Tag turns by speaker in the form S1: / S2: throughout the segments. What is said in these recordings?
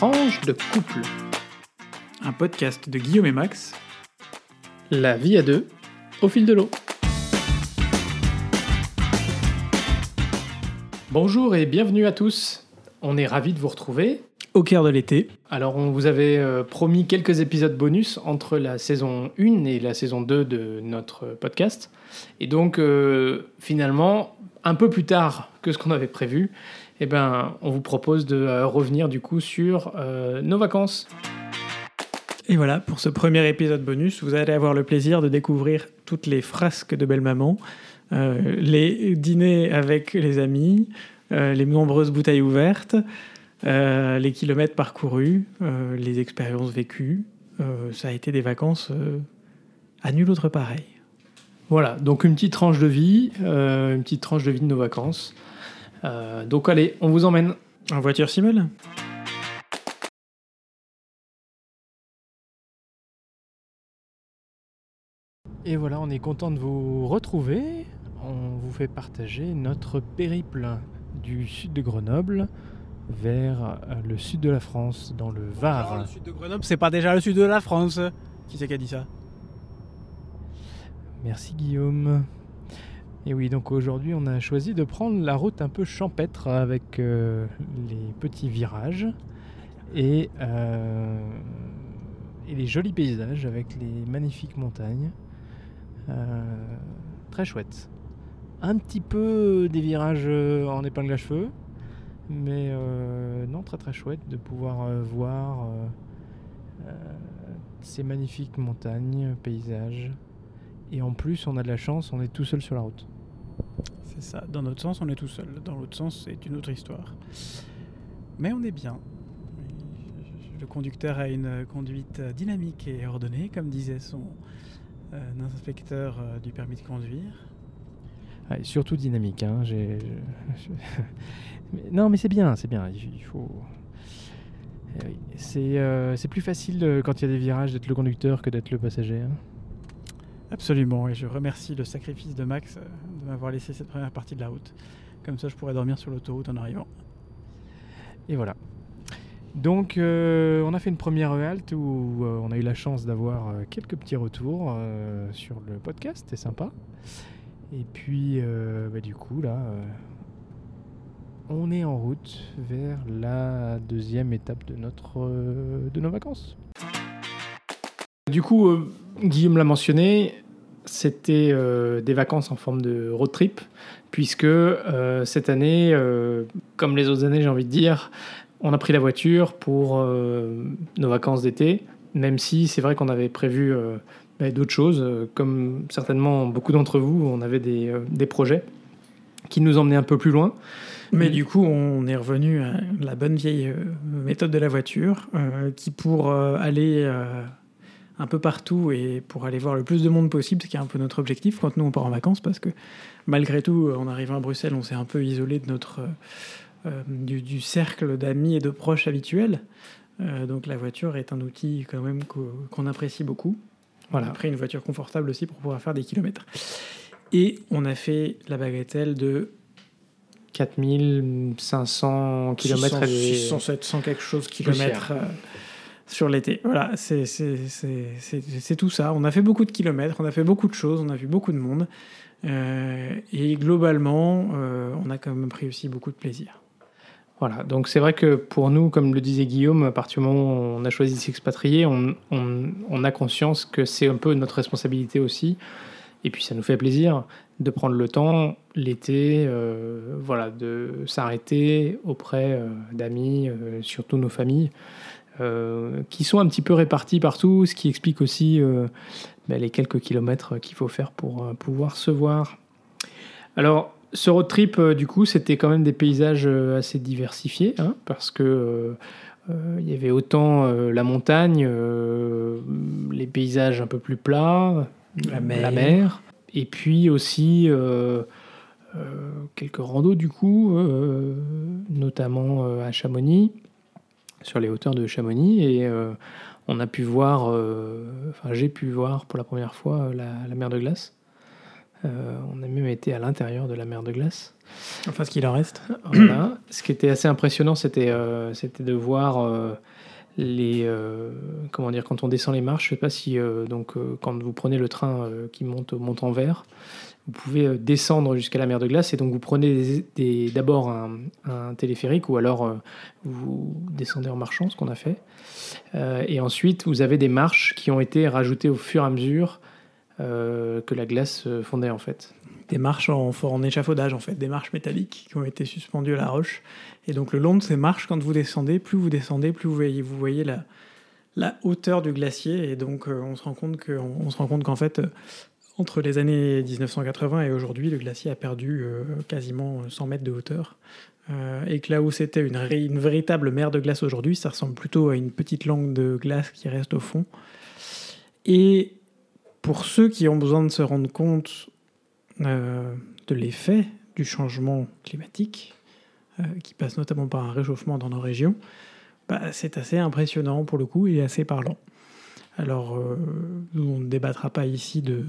S1: Tranche de couple.
S2: Un podcast de Guillaume et Max.
S1: La vie à deux, au fil de l'eau. Bonjour et bienvenue à tous. On est ravis de vous retrouver.
S2: Au cœur de l'été.
S1: Alors, on vous avait euh, promis quelques épisodes bonus entre la saison 1 et la saison 2 de notre podcast. Et donc, euh, finalement, un peu plus tard que ce qu'on avait prévu, eh ben, on vous propose de euh, revenir du coup sur euh, nos vacances.
S2: Et voilà, pour ce premier épisode bonus, vous allez avoir le plaisir de découvrir toutes les frasques de belle-maman, euh, les dîners avec les amis, euh, les nombreuses bouteilles ouvertes, les kilomètres parcourus, les expériences vécues. Ça a été des vacances à nul autre pareil.
S1: Voilà, donc une petite tranche de vie, une petite tranche de vie de nos vacances. Euh, donc allez, on vous emmène.
S2: En voiture Simel
S1: Et voilà, on est content de vous retrouver. On vous fait partager notre périple du sud de Grenoble vers euh, le sud de la France, dans le Var.
S2: le sud de Grenoble, c'est pas déjà le sud de la France Qui c'est qui a dit ça?
S1: Merci Guillaume. Et oui, donc aujourd'hui on a choisi de prendre la route un peu champêtre avec euh, les petits virages et, euh, et les jolis paysages avec les magnifiques montagnes. Euh, très chouette. Un petit peu des virages en épingle à cheveux, mais non, très très chouette de pouvoir voir ces magnifiques montagnes, paysages. Et en plus, on a de la chance, on est tout seul sur la route.
S2: C'est ça. Dans notre sens, on est tout seul. Dans l'autre sens, c'est une autre histoire. Mais on est bien. Le conducteur a une conduite dynamique et ordonnée, comme disait son euh, inspecteur euh, du permis de conduire.
S1: Ah, et surtout dynamique. Hein, Mais- non, mais c'est bien, c'est bien. Il faut. Eh C'est euh, c'est plus facile quand il y a des virages d'être le conducteur que d'être le passager. hein.
S2: Absolument, et je remercie le sacrifice de Max euh, de m'avoir laissé cette première partie de la route. Comme ça, je pourrais dormir sur l'autoroute en arrivant.
S1: Et voilà. Donc, euh, on a fait une première halte où euh, on a eu la chance d'avoir quelques petits retours sur le podcast, c'était sympa. Et puis, bah, du coup, là, on est en route vers la deuxième étape de, notre, de nos vacances. Du coup, Guillaume l'a mentionné, c'était euh, des vacances en forme de road trip, puisque euh, cette année, euh, comme les autres années, j'ai envie de dire, on a pris la voiture pour nos vacances d'été, même si c'est vrai qu'on avait prévu bah, d'autres choses, comme certainement beaucoup d'entre vous, on avait des, projets qui nous emmenaient un peu plus loin.
S2: Mais du coup, on est revenu à la bonne vieille méthode de la voiture, qui pour aller un peu partout et pour aller voir le plus de monde possible, ce qui est un peu notre objectif quand nous on part en vacances, parce que malgré tout, en arrivant à Bruxelles, on s'est un peu isolé de notre euh, euh, du, du cercle d'amis et de proches habituels. Euh, donc la voiture est un outil quand même qu'o- qu'on apprécie beaucoup.
S1: Voilà.
S2: Après, une voiture confortable aussi pour pouvoir faire des kilomètres. Et on a fait la bagatelle de
S1: 4500 km
S2: 600, 700 quelque chose kilomètres euh, sur l'été. Voilà, c'est tout ça. On a fait beaucoup de kilomètres, on a fait beaucoup de choses, on a vu beaucoup de monde. Euh, et globalement, euh, on a quand même pris aussi beaucoup de plaisir.
S1: Voilà, donc c'est vrai que pour nous, comme le disait Guillaume, à partir du moment où on a choisi de s'expatrier, on, a conscience que c'est un peu notre responsabilité aussi. Et puis ça nous fait plaisir de prendre le temps, l'été, euh, voilà, de s'arrêter auprès d'amis, surtout nos familles, euh, qui sont un petit peu répartis partout, ce qui explique aussi euh, ben, les quelques kilomètres qu'il faut faire pour euh, pouvoir se voir. Alors, ce road trip, du coup, c'était quand même des paysages assez diversifiés, hein, parce que il y avait autant la montagne, les paysages un peu plus plats,
S2: La mer.
S1: et puis aussi quelques randos, du coup, notamment à Chamonix, sur les hauteurs de Chamonix, et euh, on a pu voir, euh, enfin j'ai pu voir pour la première fois euh, la, la mer de glace. On a même été à l'intérieur de la mer de glace.
S2: Enfin, ce qu'il en reste.
S1: Voilà. Ce qui était assez impressionnant, c'était c'était de voir les euh, comment dire quand on descend les marches. Je sais pas si euh, donc euh, quand vous prenez le train qui monte au montant vert, vous pouvez euh, descendre jusqu'à la mer de glace et donc vous prenez d'abord un, téléphérique ou alors euh, vous descendez en marchant, ce qu'on a fait. Euh, et ensuite, vous avez des marches qui ont été rajoutées au fur et à mesure que la glace fondait en fait.
S2: Des marches en, échafaudage, en fait, des marches métalliques qui ont été suspendues à la roche. Et donc, le long de ces marches, quand vous descendez, plus vous descendez, plus vous voyez, la, hauteur du glacier. Et donc, on se rend compte qu'en fait, entre les années 1980 et aujourd'hui, le glacier a perdu euh, quasiment 100 mètres de hauteur. Euh, et que là où c'était une, véritable mer de glace aujourd'hui, ça ressemble plutôt à une petite langue de glace qui reste au fond. Et pour ceux qui ont besoin de se rendre compte euh, de l'effet du changement climatique, qui passe notamment par un réchauffement dans nos régions, bah, c'est assez impressionnant pour le coup et assez parlant. Alors, euh, on ne débattra pas ici de,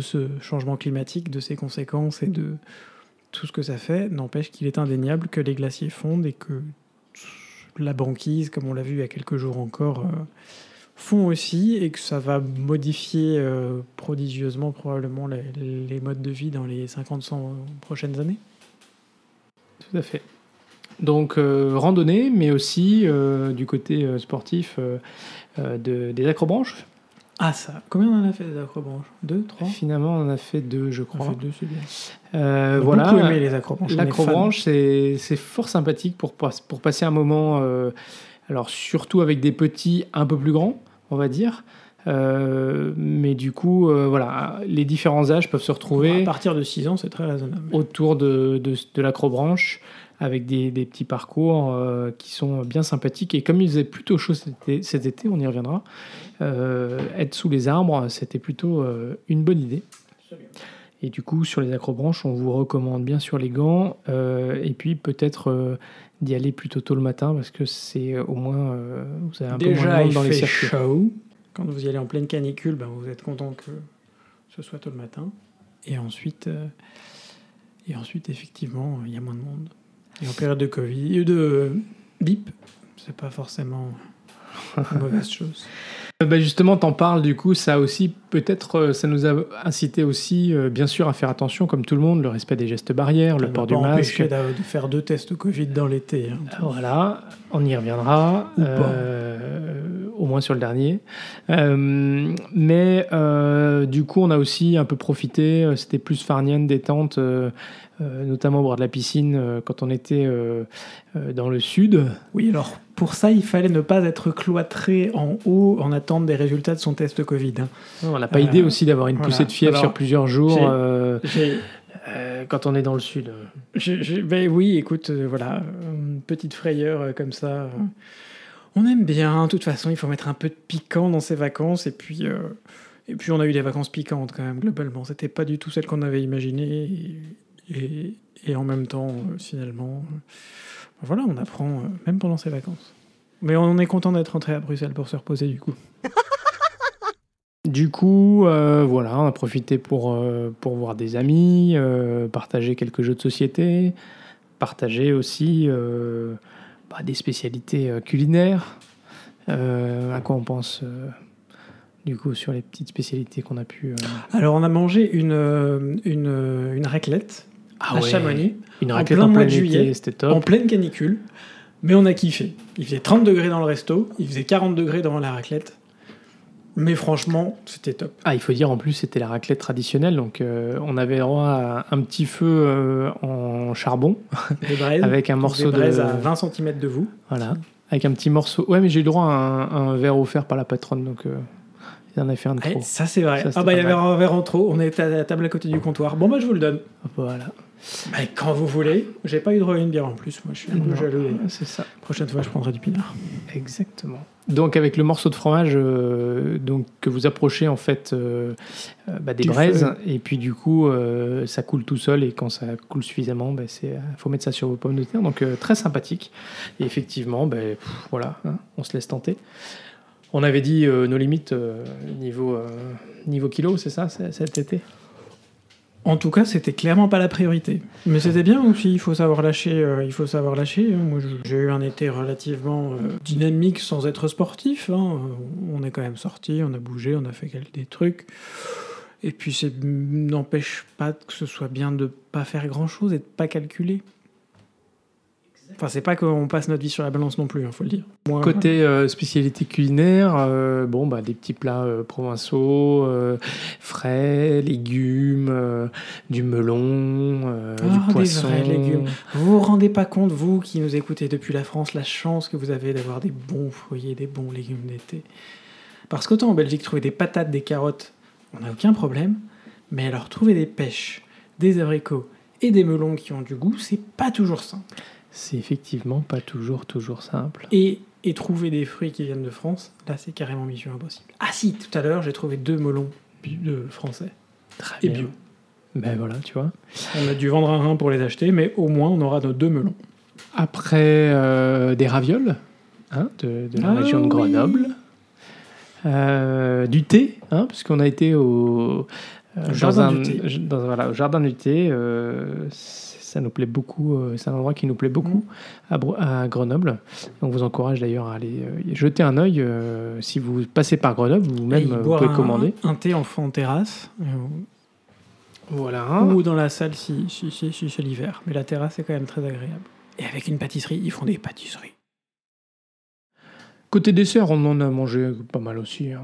S2: ce changement climatique, de ses conséquences et de tout ce que ça fait. N'empêche qu'il est indéniable que les glaciers fondent et que la banquise, comme on l'a vu il y a quelques jours encore, euh, font aussi et que ça va modifier euh, prodigieusement probablement les, les modes de vie dans les 50-100 prochaines années.
S1: Tout à fait. Donc euh, randonnée, mais aussi euh, du côté euh, sportif de, des acrobranches.
S2: Ah ça, combien on en a fait des acrobranches? Deux, trois?
S1: Finalement, on en a fait deux, je
S2: On
S1: crois.
S2: a fait deux, c'est bien.
S1: Euh,
S2: On a
S1: voilà.
S2: beaucoup aimé les acrobranches. on
S1: L'acrobranche, c'est c'est fort sympathique pour, pour passer un moment, euh, alors surtout avec des petits un peu plus grands, on va dire. Euh, mais du coup, voilà, les différents âges peuvent se retrouver
S2: À partir de 6 ans, c'est très raisonnable.
S1: autour de, de, de l'acrobranche avec des, des petits parcours euh, qui sont bien sympathiques. Et comme il faisait plutôt chaud cet été, cet été, on y reviendra, euh, être sous les arbres, c'était plutôt euh, une bonne idée. Et du coup, sur les acrobranches, on vous recommande bien sûr les gants et puis peut-être d'y aller plutôt tôt le matin parce que c'est au moins, vous avez un peu moins de
S2: Déjà,
S1: monde dans les circuits.
S2: chaud. Quand vous y allez en pleine canicule, ben, vous êtes content que ce soit tôt le matin. Et ensuite, et ensuite effectivement, il y a moins de monde. Et en période de Covid, euh, de bip, c'est pas forcément une mauvaise chose.
S1: Euh, bah, justement, t'en parles, du coup, ça aussi, peut-être, euh, ça nous a incité aussi, euh, bien sûr, à faire attention, comme tout le monde, le respect des gestes barrières, le port du masque.
S2: de faire deux tests Covid dans l'été. hein.
S1: Voilà, on y reviendra,
S2: Ou
S1: euh, au moins sur le dernier. Euh, mais euh, du coup, on a aussi un peu profité, euh, c'était plus farnienne, détente, euh, notamment au bord de la piscine quand on était dans le sud.
S2: Oui, alors pour ça, il fallait ne pas être cloîtré en haut en attente des résultats de son test Covid. hein.
S1: On n'a pas
S2: Euh,
S1: idée aussi d'avoir une
S2: voilà.
S1: poussée de fièvre
S2: Alors,
S1: sur plusieurs jours euh, euh, quand on est dans le sud.
S2: Je- je- ben oui, écoute, euh, voilà, une petite frayeur euh, comme ça. On aime bien, de toute façon, il faut mettre un peu de piquant dans ses vacances. Et puis, euh, et puis on a eu des vacances piquantes quand même, globalement. C'était pas du tout celle qu'on avait imaginées. Et, en même temps, euh, finalement, euh, voilà, on apprend même pendant ses vacances. Mais on est content d'être rentré à Bruxelles pour se reposer du coup.
S1: Du coup, voilà, on a profité pour, pour voir des amis, partager quelques jeux de société, partager aussi bah, des spécialités euh, culinaires. Euh, à quoi on pense euh, du coup sur les petites spécialités qu'on a pu.
S2: Alors, on a mangé une, une, une raclette
S1: Ah
S2: à
S1: ouais,
S2: Chamonix.
S1: Une
S2: en plein
S1: en
S2: mois
S1: plein été,
S2: juillet,
S1: c'était
S2: en
S1: top.
S2: pleine canicule, mais on a kiffé. Il faisait 30 degrés dans le resto, il faisait 40 degrés devant la raclette. Mais franchement, c'était top.
S1: Ah, il faut dire en plus, c'était la raclette traditionnelle, donc euh, on avait droit à un petit feu euh, en charbon
S2: Des braises,
S1: avec un
S2: des
S1: morceau de.
S2: braises à 20 cm de vous.
S1: Voilà, avec un petit morceau. Ouais, mais j'ai eu droit à un, un verre offert par la patronne, donc euh, il en a fait un de
S2: Ouais,
S1: trop.
S2: ça c'est vrai.
S1: Ça,
S2: ah bah il y avait un verre en trop, on était à la table à côté du comptoir. Bon bah je vous le donne.
S1: Voilà,
S2: Bah, quand vous voulez. J'ai pas eu droit à une bière en plus, moi je suis un peu jaloux.
S1: c'est ça,
S2: Prochaine fois je prendrai du pinard.
S1: exactement. Donc avec le morceau de fromage, euh, donc que vous approchez en fait euh, euh, bah, des
S2: Du
S1: braises,
S2: feu.
S1: et puis du coup euh, ça coule tout seul, et quand ça coule suffisamment, bah, c'est faut mettre ça sur vos pommes de terre. Donc euh, très sympathique. Et effectivement, bah, pff, voilà, hein, on se laisse tenter. On avait dit euh, nos limites euh, niveau, euh, niveau kilo, c'est ça, cet été?
S2: En tout cas, c'était clairement pas la priorité. Mais c'était bien aussi, il faut savoir lâcher. euh, il faut savoir lâcher. Moi, je- j'ai eu un été relativement euh, dynamique sans être sportif. hein. On est quand même sorti, on a bougé, on a fait des trucs. Et puis, ça n'empêche pas que ce soit bien de pas faire grand chose et de pas calculer. Enfin, c'est pas qu'on passe notre vie sur la balance non plus, il faut le dire. Moi,
S1: Côté euh, spécialité culinaire, euh, bon, bah, des petits plats euh, provençaux, euh, frais, légumes, du melon,
S2: Ah,
S1: du
S2: des
S1: poisson.
S2: vrais légumes. Vous vous rendez pas compte, vous qui nous écoutez depuis la France, la chance que vous avez d'avoir des bons fruits des bons légumes d'été. Parce qu'autant en Belgique, trouver des patates, des carottes, on n'a aucun problème. Mais alors, trouver des pêches, des abricots et des melons qui ont du goût, c'est pas toujours simple.
S1: C'est effectivement pas toujours, toujours simple.
S2: Et, et trouver des fruits qui viennent de France, là, c'est carrément mission impossible. Ah si, tout à l'heure, j'ai trouvé deux melons de français
S1: Très
S2: et
S1: bien.
S2: bio.
S1: Ben voilà, tu vois.
S2: On a dû vendre un rein pour les acheter, mais au moins, on aura nos deux melons.
S1: Après, euh, des ravioles hein, de, de la
S2: Ah
S1: région de
S2: oui.
S1: Grenoble. Euh, du thé, hein, puisqu'on a été au, euh,
S2: jardin
S1: dans un-
S2: du thé.
S1: dans- voilà, au jardin du thé. euh, ça nous plaît beaucoup. euh, c'est un endroit qui nous plaît beaucoup à, Bro- à Grenoble. On vous encourage d'ailleurs à aller euh, jeter un œil euh, si vous passez par Grenoble ou
S2: Et
S1: même
S2: y
S1: euh, vous pouvez
S2: un-
S1: commander.
S2: Un thé en fond en terrasse.
S1: Voilà.
S2: Ou dans la salle si, si, si, si c'est l'hiver. Mais la terrasse est quand même très agréable. Et avec une pâtisserie, ils font des pâtisseries.
S1: Côté dessert, on en a mangé pas mal aussi. hein.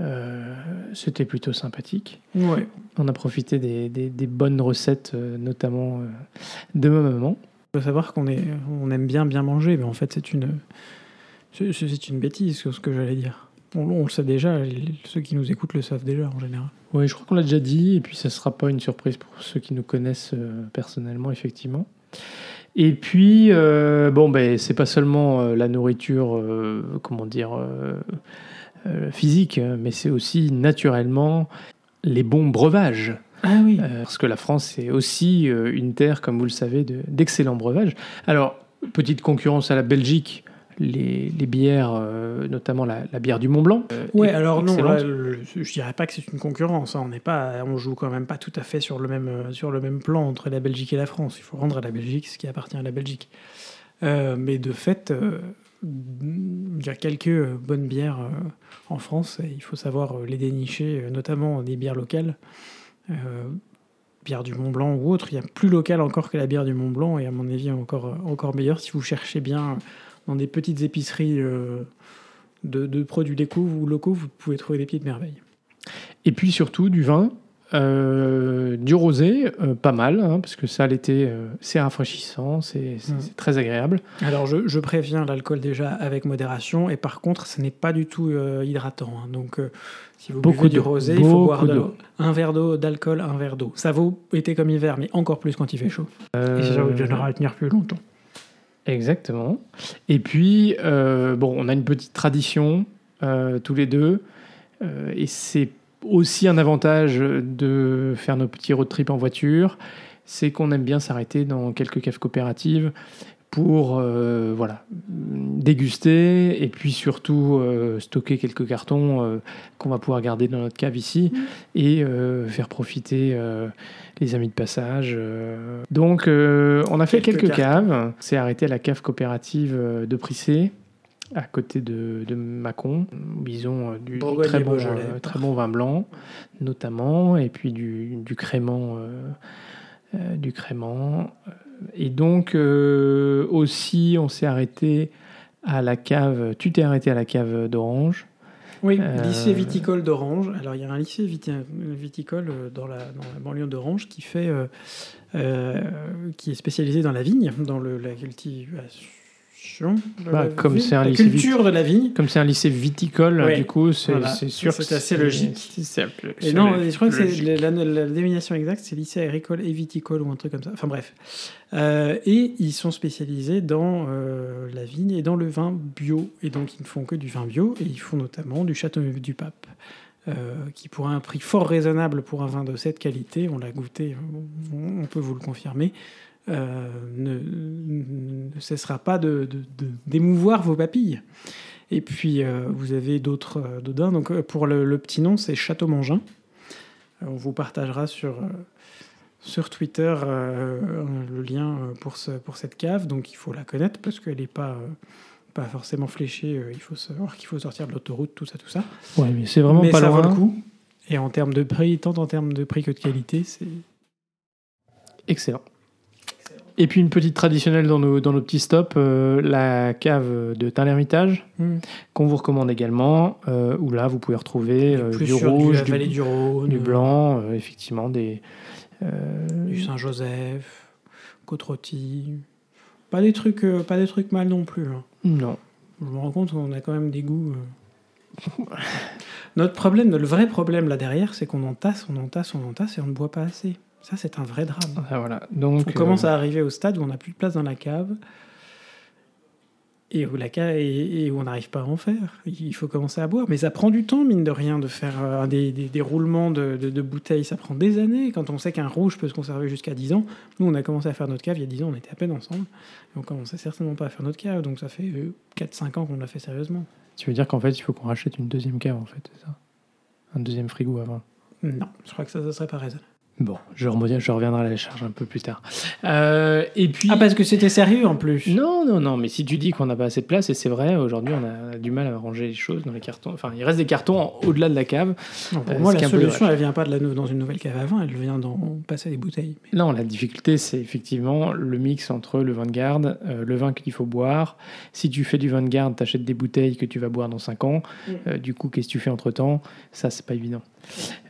S1: Euh, C'était plutôt sympathique.
S2: Ouais.
S1: On a profité des, des- des bonnes recettes, euh, notamment euh, de ma maman.
S2: Il faut savoir qu'on est, on aime bien bien manger, mais en fait c'est une, c'est une bêtise ce que j'allais dire. On, on le sait déjà, ceux qui nous écoutent le savent déjà en général.
S1: Oui, je crois qu'on l'a déjà dit, et puis ça ne sera pas une surprise pour ceux qui nous connaissent personnellement, effectivement. Et puis, bon, ben, c'est pas seulement la nourriture, comment dire, euh, physique, mais c'est aussi naturellement les bons breuvages.
S2: Ah oui.
S1: Euh, parce que la France est aussi euh, une terre, comme vous le savez, de- d'excellents breuvages. Alors, petite concurrence à la Belgique, les, les bières, euh, notamment la, la bière du Mont Blanc. euh,
S2: Ouais, alors non, là, le- je dirais pas que c'est une concurrence. hein. On n'est pas, on joue quand même pas tout à fait sur le même sur le même plan entre la Belgique et la France. Il faut rendre à la Belgique ce qui appartient à la Belgique. Euh, mais de fait, il y a quelques bonnes bières euh, en France. Et il faut savoir euh, les dénicher, euh, notamment des bières locales. Bière du Mont Blanc ou autre, il y a plus local encore que la bière du Mont Blanc et à mon avis encore, encore meilleur si vous cherchez bien dans des petites épiceries de, de produits locaux locaux, vous pouvez trouver des petites merveilles.
S1: Et puis surtout du vin, euh, du rosé, euh, pas mal, hein, parce que ça, l'été, euh, c'est rafraîchissant, c'est
S2: Mm.
S1: c'est très agréable.
S2: Alors je, je préviens l'alcool déjà avec modération et par contre ce n'est pas du tout hydratant. hein. Donc si vous
S1: Beaucoup
S2: buvez du rosé, il faut boire de
S1: d'eau.
S2: l'eau. Un verre d'eau d'alcool, un verre d'eau. Ça vaut été comme hiver, mais encore plus quand il fait chaud. Et ça vous donnera à tenir plus longtemps.
S1: Exactement. Et puis, bon, on a une petite tradition tous les deux. et c'est aussi un avantage de faire nos petits road trips en voiture. C'est qu'on aime bien s'arrêter dans quelques caves coopératives pour euh, voilà, déguster et puis surtout euh, stocker quelques cartons euh, qu'on va pouvoir garder dans notre cave ici et euh, faire profiter les amis de passage. Donc, on a fait
S2: Quelques
S1: quelques, caves. C'est arrêté à la cave coopérative de Prissé, à côté de, de Mâcon, où ils ont euh, du très bon, euh, très bon vin blanc, notamment, et puis du, du crément. euh, du crément. Et donc, aussi, on s'est arrêté à la cave. Tu t'es arrêté à la cave d'Orange.
S2: Oui, lycée viticole d'Orange. Alors, il y a un lycée viti- viticole dans la, dans la banlieue d'Orange qui fait, euh, qui est spécialisé dans la vigne, dans le, la cultivation. De
S1: Bah,
S2: la
S1: comme c'est un
S2: la
S1: lycée
S2: culture de la vigne.
S1: Comme c'est un lycée viticole,
S2: Ouais.
S1: du coup, c'est
S2: Voilà.
S1: sûr
S2: C'est assez logique.
S1: c'est-
S2: Et non, je crois que c'est la, la- la dénomination exacte, c'est lycée agricole et viticole ou un truc comme ça. Enfin bref. Euh, et ils sont spécialisés dans euh, la vigne et dans le vin bio. Et donc ils ne font que du vin bio et ils font notamment du Châteauneuf du Pape. euh, qui pour un prix fort raisonnable pour un vin de cette qualité, on l'a goûté, on, on peut vous le confirmer, euh, ne, ne cessera pas d'émouvoir vos papilles. Et puis, euh, vous avez d'autres euh, dodins. Donc, euh, pour le, le petit nom, c'est Château Mangin. On vous partagera sur, sur Twitter le lien pour, ce, pour cette cave. Donc, il faut la connaître parce qu'elle n'est pas, pas forcément fléchée. Euh, Il faut savoir qu'il faut sortir de l'autoroute, tout ça, tout ça.
S1: Ouais, mais c'est vraiment
S2: Mais
S1: pas
S2: ça
S1: loin.
S2: vaut le coup. Et en termes de prix, tant en termes de prix que de qualité, c'est
S1: Excellent. Et puis une petite traditionnelle dans nos, dans nos petits stops, euh, la cave de Tain l'Hermitage,
S2: Hmm.
S1: qu'on vous recommande également, euh, où là vous pouvez retrouver euh, du rouge, du,
S2: vallée du Rhône,
S1: du blanc, effectivement, des.
S2: du Saint-Joseph, Côte-Rôtie. Pas des trucs, pas des trucs mal non plus. hein.
S1: non.
S2: Je me rends compte qu'on a quand même des goûts. Notre problème, le vrai problème là derrière, c'est qu'on entasse, on entasse, on entasse et on ne boit pas assez. Ça, c'est un vrai drame.
S1: Ah, voilà. Donc,
S2: On commence
S1: euh,
S2: à arriver au stade où on n'a plus de place dans la cave et où, la cave, et, et où on n'arrive pas à en faire. Il faut commencer à boire. Mais ça prend du temps, mine de rien, de faire euh, des, des- des roulements de, de- de bouteilles. Ça prend des années. Quand on sait qu'un rouge peut se conserver jusqu'à 10 ans, nous, on a commencé à faire notre cave il y a 10 ans, on était à peine ensemble. Et on commençait certainement pas à faire notre cave. Donc ça fait 4-5 ans qu'on l'a fait sérieusement.
S1: Tu veux dire qu'en fait, il faut qu'on rachète une deuxième cave, en fait, c'est ça? Un deuxième frigo avant?
S2: Non, je crois que ça, ça serait pas raisonnable.
S1: Bon, je, reviendrai à la charge un peu plus tard. Euh, et puis.
S2: Ah, parce que c'était sérieux en plus.
S1: Non, non, non, mais si tu dis qu'on n'a pas assez de place, et c'est vrai, aujourd'hui on a du mal à ranger les choses dans les cartons. Enfin, il reste des cartons au-delà de la cave.
S2: Non, pour
S1: Euh,
S2: moi, la solution, elle vient pas de la, dans une nouvelle cave avant, elle vient dans passer des bouteilles. Mais-
S1: Non, la difficulté, c'est effectivement le mix entre le vin de garde, euh, le vin qu'il faut boire. Si tu fais du vin de garde, tu achètes des bouteilles que tu vas boire dans 5 ans.
S2: Mm.
S1: Euh, du coup, qu'est-ce que tu fais entre-temps? Ça, c'est pas évident.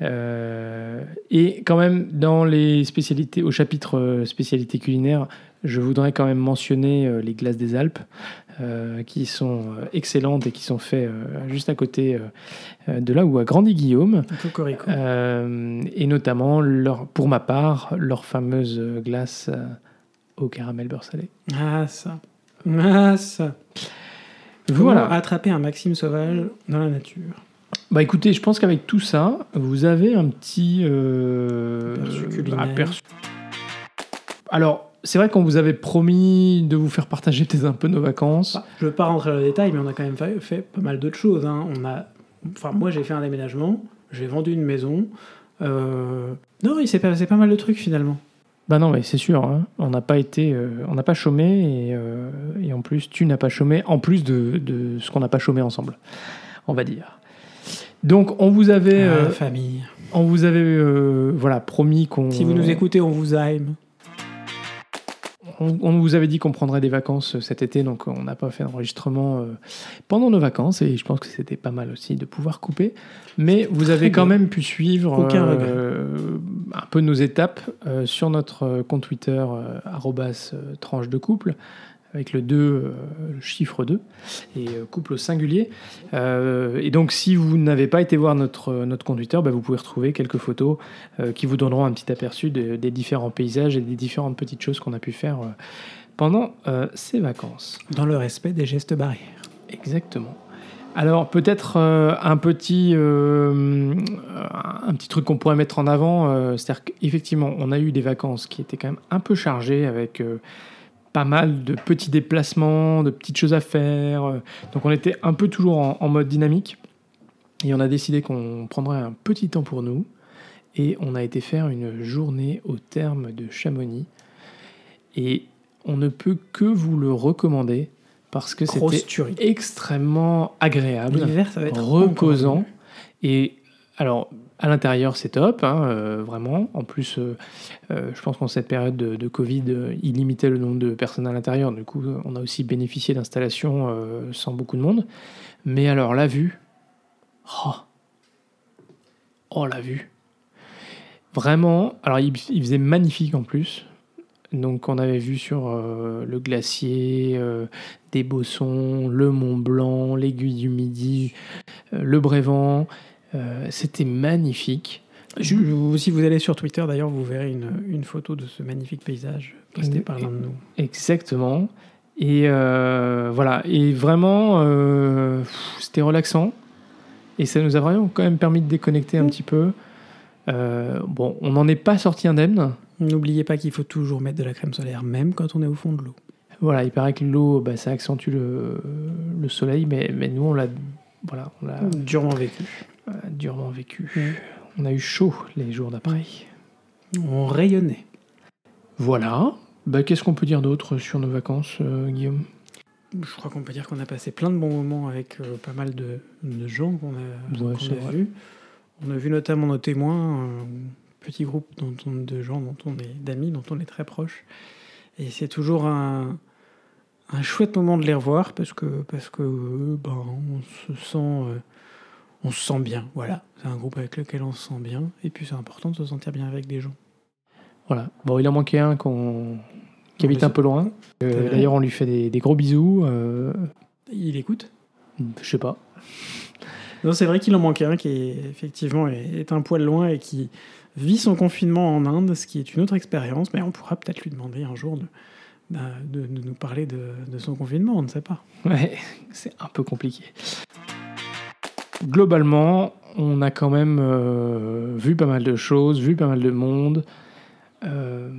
S1: Euh, et quand même, dans les spécialités, au chapitre euh, spécialités culinaires, je voudrais quand même mentionner euh, les glaces des Alpes, euh, qui sont excellentes et qui sont faites euh, juste à côté de là où a grandi Guillaume.
S2: Cocorico.
S1: Et notamment, leur, pour ma part, leur fameuse glace au caramel beurre salé.
S2: Ah, ça. Ah, ça.
S1: Voilà.
S2: Comment attraper un Maxime sauvage dans la nature?
S1: Bah écoutez, je pense qu'avec tout ça, vous avez un petit euh,
S2: Aperçu.
S1: Alors, c'est vrai qu'on vous avait promis de vous faire partager peut-être un peu nos vacances.
S2: Enfin, Je ne veux pas rentrer dans le détail, mais on a quand même fait, fait pas mal d'autres choses. hein. On a, enfin, moi, j'ai fait un déménagement, j'ai vendu une maison. Euh, Non, il s'est passé pas mal de trucs finalement.
S1: Bah non, mais c'est sûr, hein, on n'a pas été, euh, on n'a pas chômé et, euh, et en plus tu n'as pas chômé, en plus de, de ce qu'on n'a pas chômé ensemble, on va dire. Donc on vous avait,
S2: Ah,
S1: euh,
S2: famille.
S1: on vous avait, euh, voilà, promis qu'on.
S2: Si vous nous écoutez, on vous aime.
S1: On, on vous avait dit qu'on prendrait des vacances cet été, donc on n'a pas fait d'enregistrement euh, pendant nos vacances, et je pense que c'était pas mal aussi de pouvoir couper. Mais vous avez quand
S2: bien.
S1: même pu suivre
S2: Aucun
S1: euh, un peu nos étapes euh, sur notre euh, compte Twitter, euh, arrobas, euh, tranche de couple, avec le 2, euh, le chiffre 2, et euh, couple au singulier. Euh, et donc, si vous n'avez pas été voir notre, notre compte Twitter, bah, vous pouvez retrouver quelques photos euh, qui vous donneront un petit aperçu de- des différents paysages et des différentes petites choses qu'on a pu faire euh, pendant euh, ces vacances.
S2: Dans le respect des gestes barrières.
S1: Exactement. Alors peut-être euh, un petit euh, un petit truc qu'on pourrait mettre en avant, euh, c'est-à-dire qu'effectivement on a eu des vacances qui étaient quand même un peu chargées avec euh, pas mal de petits déplacements, de petites choses à faire. donc on était un peu toujours en, en mode dynamique. Et on a décidé qu'on prendrait un petit temps pour nous. Et on a été faire une journée au terme de Chamonix. Et on ne peut que vous le recommander parce que c'était extrêmement agréable,
S2: L'hiver, ça va être
S1: reposant. Et alors, à l'intérieur, c'est top, hein, euh, vraiment. En plus, euh, euh, je pense qu'en cette période de, Covid, il limitait le nombre de personnes à l'intérieur. Du coup, on a aussi bénéficié d'installations sans beaucoup de monde. Mais alors, la vue. Oh, oh la vue. Vraiment. Alors, il, faisait magnifique en plus. Donc, on avait vu sur le glacier, des Bossons, le Mont Blanc, l'aiguille du Midi, le Brévent. Euh, C'était magnifique.
S2: Je- je- si vous allez sur Twitter, d'ailleurs, vous verrez une, une photo de ce magnifique paysage posté par l'un de nous.
S1: Exactement. Et euh, voilà. Et vraiment, euh, c'était relaxant. Et ça nous a vraiment quand même permis de déconnecter un petit peu. Euh, bon, on n'en est pas sorti indemne.
S2: N'oubliez pas qu'il faut toujours mettre de la crème solaire, même quand on est au fond de l'eau.
S1: Voilà, il paraît que l'eau, bah, ça accentue le, le soleil, mais, mais nous, on l'a voilà, on l'a
S2: Durement vécu.
S1: Euh, durement vécu. On a eu chaud les jours d'après.
S2: On rayonnait.
S1: Voilà. Bah, Qu'est-ce qu'on peut dire d'autre sur nos vacances, euh, Guillaume?
S2: Je crois qu'on peut dire qu'on a passé plein de bons moments avec euh, pas mal de, de gens qu'on a,
S1: Ouais,
S2: a vus. On a vu notamment nos témoins, un petit groupe dont on- de gens dont on est d'amis, dont on est très proche. Et c'est toujours un, un chouette moment de les revoir parce que parce que euh, ben, on se sent on se sent bien. Voilà, c'est un groupe avec lequel on se sent bien. Et puis c'est important de se sentir bien avec des gens.
S1: Voilà. Bon, il en manquait un qu'on qui habite un peu loin. Euh. D'ailleurs, on lui fait des, des gros bisous. euh,
S2: Il écoute
S1: je sais pas.
S2: Non, c'est vrai qu'il en manque un qui est, effectivement est, un poil loin et qui vit son confinement en Inde, ce qui est une autre expérience, mais on pourra peut-être lui demander un jour de, de, de nous parler de, de son confinement, on ne sait pas.
S1: Ouais, c'est un peu compliqué. Globalement, on a quand même euh, vu pas mal de choses, vu pas mal de monde. Euh,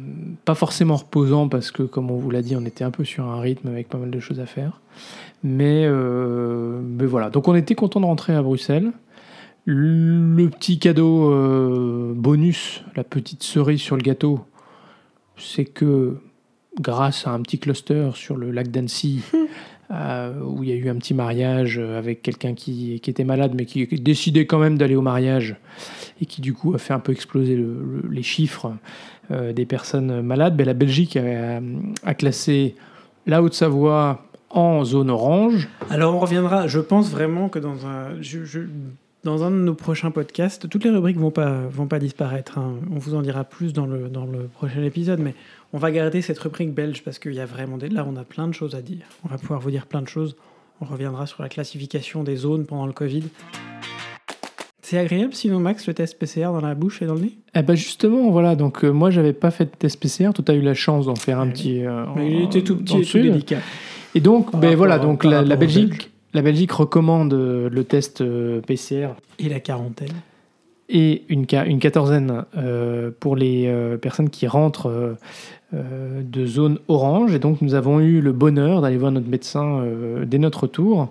S1: pas forcément reposant parce que, comme on vous l'a dit, on était un peu sur un rythme avec pas mal de choses à faire. Mais, euh, mais voilà, donc on était content de rentrer à Bruxelles. Le petit cadeau bonus, la petite cerise sur le gâteau, c'est que grâce à un petit cluster sur le lac d'Annecy, euh, où il y a eu un petit mariage euh, avec quelqu'un qui, était malade, mais qui décidait quand même d'aller au mariage, et qui du coup a fait un peu exploser le- le- les chiffres euh, des personnes malades, la Belgique a, classé la Haute-Savoie en zone orange.
S2: Alors on reviendra, je pense vraiment que dans un, dans un de nos prochains podcasts, toutes les rubriques vont pas, vont pas disparaître. hein. On vous en dira plus dans le, dans le prochain épisode, mais on va garder cette rubrique belge parce qu'il y a vraiment des... Là, on a plein de choses à dire. On va pouvoir vous dire plein de choses. On reviendra sur la classification des zones pendant le Covid. C'est agréable sinon, Max, le test PCR dans la bouche et dans le nez?
S1: Eh ben justement, voilà, donc euh, moi j'avais pas fait de test PCR, toi as eu la chance d'en faire un
S2: Ouais.
S1: petit... euh,
S2: Mais
S1: en-
S2: il était tout petit et tout délicat.
S1: Et donc, ben voilà, donc la. Belgique, la Belgique recommande euh, le test euh, PCR
S2: Et la quarantaine.
S1: et une, qua- une quatorzaine euh, pour les personnes qui rentrent de zone orange. Et donc, nous avons eu le bonheur d'aller voir notre médecin dès notre retour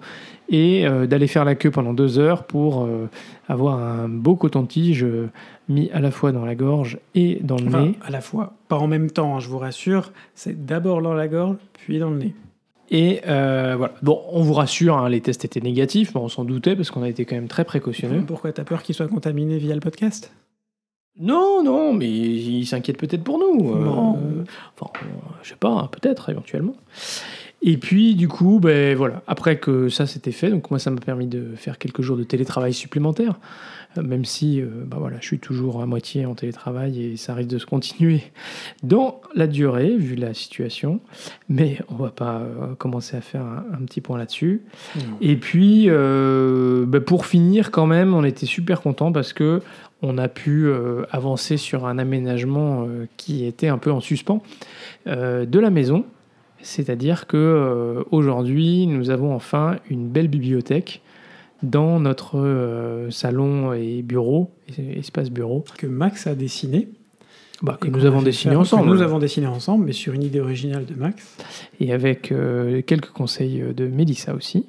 S1: et d'aller faire la queue pendant deux heures pour avoir un beau coton-tige mis à la fois dans la gorge et dans le
S2: Enfin,
S1: nez.
S2: à la fois, pas en même temps, hein, je vous rassure. C'est d'abord dans la gorge, puis dans le nez.
S1: Et euh, voilà. Bon, on vous rassure, hein, les tests étaient négatifs, mais on s'en doutait parce qu'on a été quand même très précautionneux.
S2: Pourquoi t'as peur qu'il soit contaminé via le podcast?
S1: Non, non, mais il s'inquiète peut-être pour nous. euh,
S2: Non.
S1: enfin, je sais pas, hein, peut-être éventuellement. Et puis, du coup, ben voilà. Après que ça c'était fait, donc moi ça m'a permis de faire quelques jours de télétravail supplémentaires, euh, même si, euh, ben voilà, je suis toujours à moitié en télétravail et ça risque de se continuer dans la durée vu la situation. Mais on va pas euh, commencer à faire un, un petit point là-dessus. Et puis, bah, pour finir, quand même, on était super content parce que on a pu avancer sur un aménagement qui était un peu en suspens de la maison. C'est-à-dire que euh, aujourd'hui, nous avons enfin une belle bibliothèque dans notre euh, salon et bureau, espace bureau,
S2: Que Max a dessiné.
S1: bah, que
S2: et
S1: nous avons dessiné
S2: faire-
S1: ensemble.
S2: Nous avons dessiné ensemble, mais sur une idée originale de Max.
S1: Et avec euh, quelques conseils de Mélissa aussi.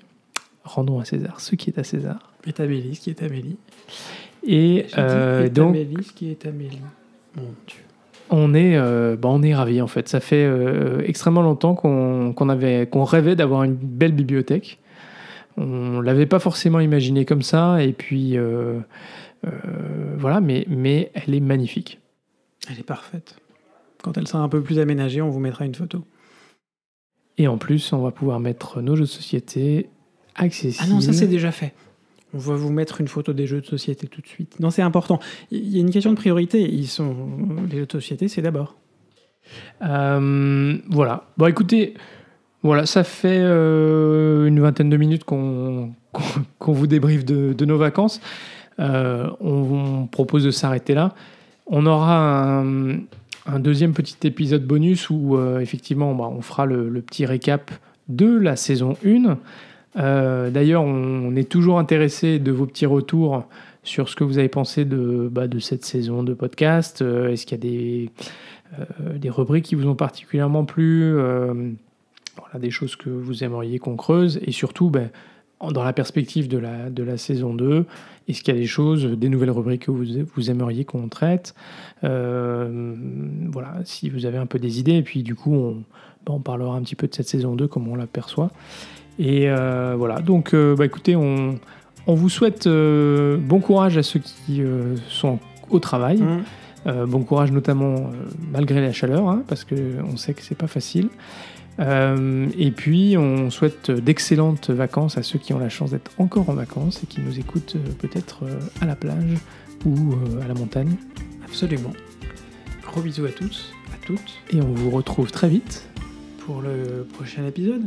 S1: Rendons à César ce qui est à César.
S2: Et Amélie, ce qui est Amélie.
S1: Et
S2: et
S1: donc,
S2: Amélie, ce qui est Amélie. Mon Dieu.
S1: On est, euh, bah, on est ravis en fait. Ça fait euh, extrêmement longtemps qu'on qu'on avait, qu'on rêvait d'avoir une belle bibliothèque. On l'avait pas forcément imaginé comme ça, et puis euh, euh, voilà, mais, mais elle est magnifique.
S2: Elle est parfaite. Quand elle sera un peu plus aménagée, on vous mettra une photo.
S1: Et en plus, on va pouvoir mettre nos jeux de société accessibles.
S2: Ah non, ça c'est déjà fait. On va vous mettre une photo des jeux de société tout de suite. Non, c'est important. Il y a une question de priorité. Ils sont les jeux de société, c'est d'abord.
S1: Euh, voilà. Bon, écoutez, voilà, ça fait euh, une vingtaine de minutes qu'on vous débriefe de, nos vacances. Euh, on, on propose de s'arrêter là. On aura un, deuxième petit épisode bonus où effectivement bah, on fera le, le petit récap de la saison 1. Euh, D'ailleurs, on, est toujours intéressé de vos petits retours sur ce que vous avez pensé de, bah, de cette saison de podcast. Euh, Est-ce qu'il y a des, euh, des rubriques qui vous ont particulièrement plu voilà, des choses que vous aimeriez qu'on creuse? Et surtout ben, dans la perspective de la, de la saison 2, est-ce qu'il y a des choses, des nouvelles rubriques que vous, vous aimeriez qu'on traite? Voilà, si vous avez un peu des idées, et puis du coup, on, ben, on parlera un petit peu de cette saison 2, comment on l'aperçoit. Et euh, voilà, donc euh, bah, écoutez, on, on, vous souhaite bon courage à ceux qui sont au travail. Mmh. bon courage notamment malgré la chaleur, hein, parce qu'on sait que c'est pas facile. Euh, et puis, on souhaite d'excellentes vacances à ceux qui ont la chance d'être encore en vacances et qui nous écoutent euh, peut-être euh, à la plage ou à la montagne.
S2: Absolument. Gros bisous à tous, à toutes.
S1: Et on vous retrouve très vite
S2: pour le prochain épisode.